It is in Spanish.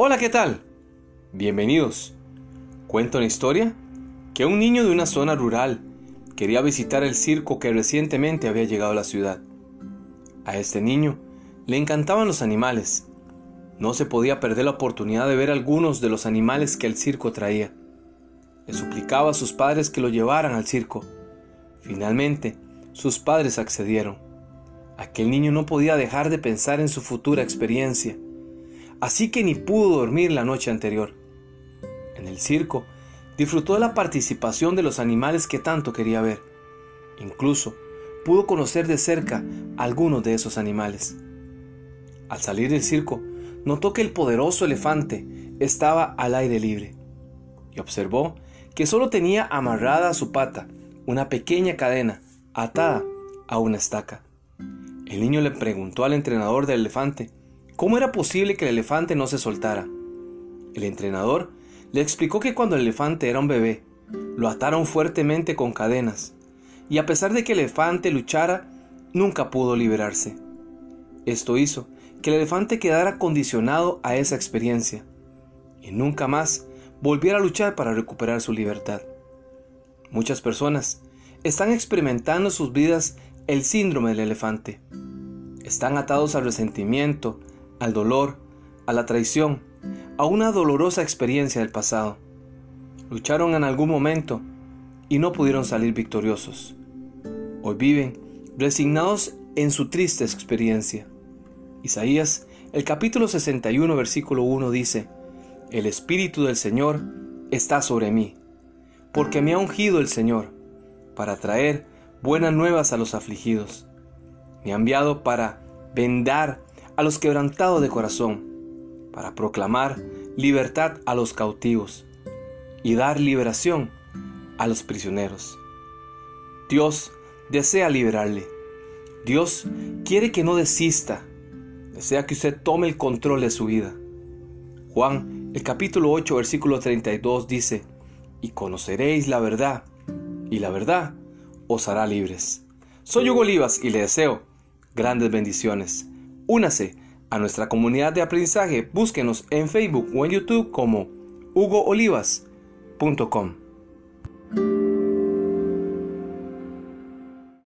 Hola, ¿qué tal? Bienvenidos. Cuenta una historia que un niño de una zona rural quería visitar el circo que recientemente había llegado a la ciudad. A este niño le encantaban los animales. No se podía perder la oportunidad de ver algunos de los animales que el circo traía. Le suplicaba a sus padres que lo llevaran al circo. Finalmente, sus padres accedieron. Aquel niño no podía dejar de pensar en su futura experiencia así que ni pudo dormir la noche anterior. En el circo, disfrutó de la participación de los animales que tanto quería ver. Incluso pudo conocer de cerca algunos de esos animales. Al salir del circo, notó que el poderoso elefante estaba al aire libre y observó que solo tenía amarrada a su pata una pequeña cadena atada a una estaca. El niño le preguntó al entrenador del elefante ¿Cómo era posible que el elefante no se soltara? El entrenador le explicó que cuando el elefante era un bebé, lo ataron fuertemente con cadenas, y a pesar de que el elefante luchara, nunca pudo liberarse. Esto hizo que el elefante quedara condicionado a esa experiencia, y nunca más volviera a luchar para recuperar su libertad. Muchas personas están experimentando en sus vidas el síndrome del elefante. Están atados al resentimiento, al dolor, a la traición, a una dolorosa experiencia del pasado. Lucharon en algún momento y no pudieron salir victoriosos. Hoy viven resignados en su triste experiencia. Isaías, el capítulo 61, versículo 1 dice, El Espíritu del Señor está sobre mí, porque me ha ungido el Señor para traer buenas nuevas a los afligidos. Me ha enviado para vendar a los quebrantados de corazón, para proclamar libertad a los cautivos y dar liberación a los prisioneros. Dios desea liberarle. Dios quiere que no desista. Desea que usted tome el control de su vida. Juan, el capítulo 8, versículo 32 dice, y conoceréis la verdad, y la verdad os hará libres. Soy Hugo Olivas y le deseo grandes bendiciones. Únase a nuestra comunidad de aprendizaje. Búsquenos en Facebook o en YouTube como hugoolivas.com.